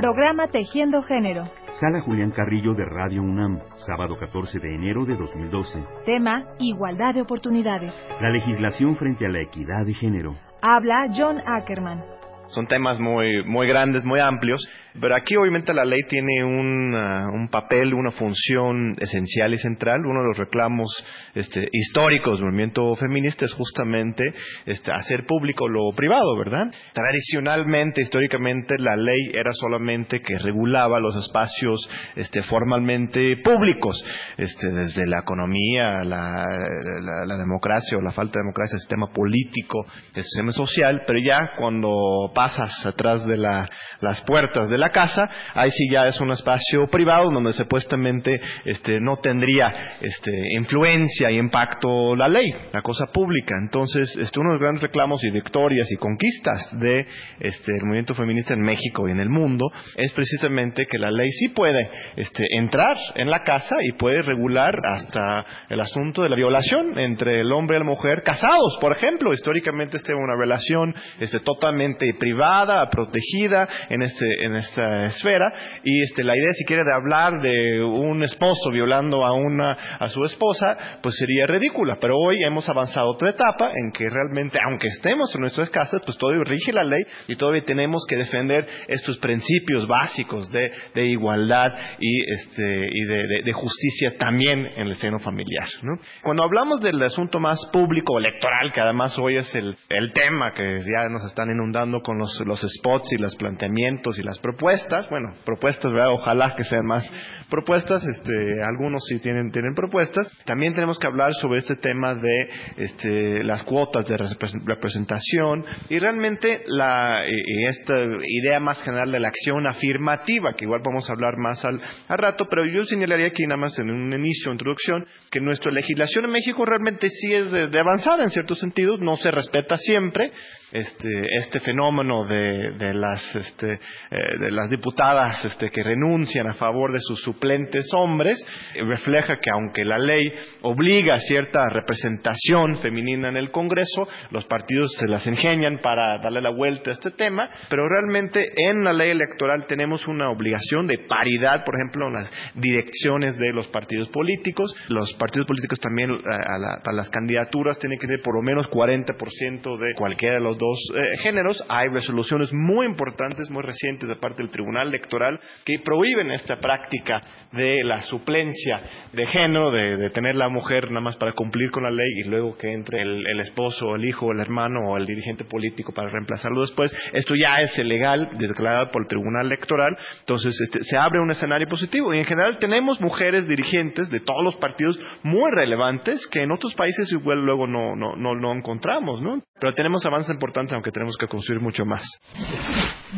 Programa Tejiendo Género. Sala Julián Carrillo de Radio UNAM, sábado 14 de enero de 2012. Tema, Igualdad de oportunidades. La legislación frente a la equidad de género. Habla John Ackerman. Son temas muy, muy grandes, muy amplios, pero aquí obviamente la ley tiene un, un papel, una función esencial y central. Uno de los reclamos este, históricos del movimiento feminista es justamente este, hacer público lo privado, ¿verdad? Tradicionalmente, históricamente, la ley era solamente que regulaba los espacios este, formalmente públicos, este, desde la economía, la, la, la democracia o la falta de democracia, el sistema político, el sistema social, pero ya cuando pasas atrás de la, las puertas de la casa, ahí sí ya es un espacio privado donde supuestamente este, no tendría este, influencia y impacto la ley, la cosa pública. Entonces, este, uno de los grandes reclamos y victorias y conquistas de este, movimiento feminista en México y en el mundo es precisamente que la ley sí puede este, entrar en la casa y puede regular hasta el asunto de la violación entre el hombre y la mujer casados, por ejemplo. Históricamente este una relación este, totalmente privada privada, protegida en, este, en esta esfera. Y este, la idea, si quiere, de hablar de un esposo violando a, una, a su esposa, pues sería ridícula. Pero hoy hemos avanzado otra etapa en que realmente, aunque estemos en nuestras casas, pues todavía rige la ley y todavía tenemos que defender estos principios básicos de, igualdad y, este, y de, justicia también en el seno familiar. ¿no? Cuando hablamos del asunto más público, electoral, que además hoy es el tema que ya nos están inundando con los, los spots y los planteamientos y las propuestas. Bueno, propuestas, ¿verdad? Ojalá que sean más propuestas. Este, algunos sí tienen, tienen propuestas. También tenemos que hablar sobre este tema de este, las cuotas de representación y realmente la, y esta idea más general de la acción afirmativa, que igual vamos a hablar más al, al rato, pero yo señalaría aquí nada más en un inicio, introducción, que nuestra legislación en México realmente sí es de, de avanzada en ciertos sentidos, no se respeta siempre, este, este fenómeno de, de las, este, eh, de las diputadas este, que renuncian a favor de sus suplentes hombres, eh, refleja que aunque la ley obliga a cierta representación femenina en el Congreso, los partidos se las ingenian para darle la vuelta a este tema, pero realmente en la ley electoral tenemos una obligación de paridad, por ejemplo, en las direcciones de los partidos políticos. Los partidos políticos también, eh, a, la, a las candidaturas, tienen que tener por lo menos 40% de cualquiera de los dos eh, géneros. Hay resoluciones muy importantes, muy recientes de parte del Tribunal Electoral que prohíben esta práctica de la suplencia de género, de, tener la mujer nada más para cumplir con la ley y luego que entre el, esposo, el hijo, el hermano o el dirigente político para reemplazarlo después. Esto ya es ilegal, declarado por el Tribunal Electoral. Entonces este, se abre un escenario positivo y en general tenemos mujeres dirigentes de todos los partidos muy relevantes que en otros países igual luego no, no, no, no encontramos, ¿no? Pero tenemos avances importantes aunque tenemos que construir mucho más.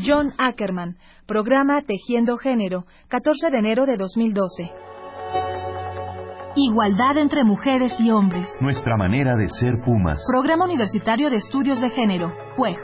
John Ackerman, programa Tejiendo Género, 14 de enero de 2012. Igualdad entre mujeres y hombres. Nuestra manera de ser Pumas. Programa Universitario de Estudios de Género, PUEG.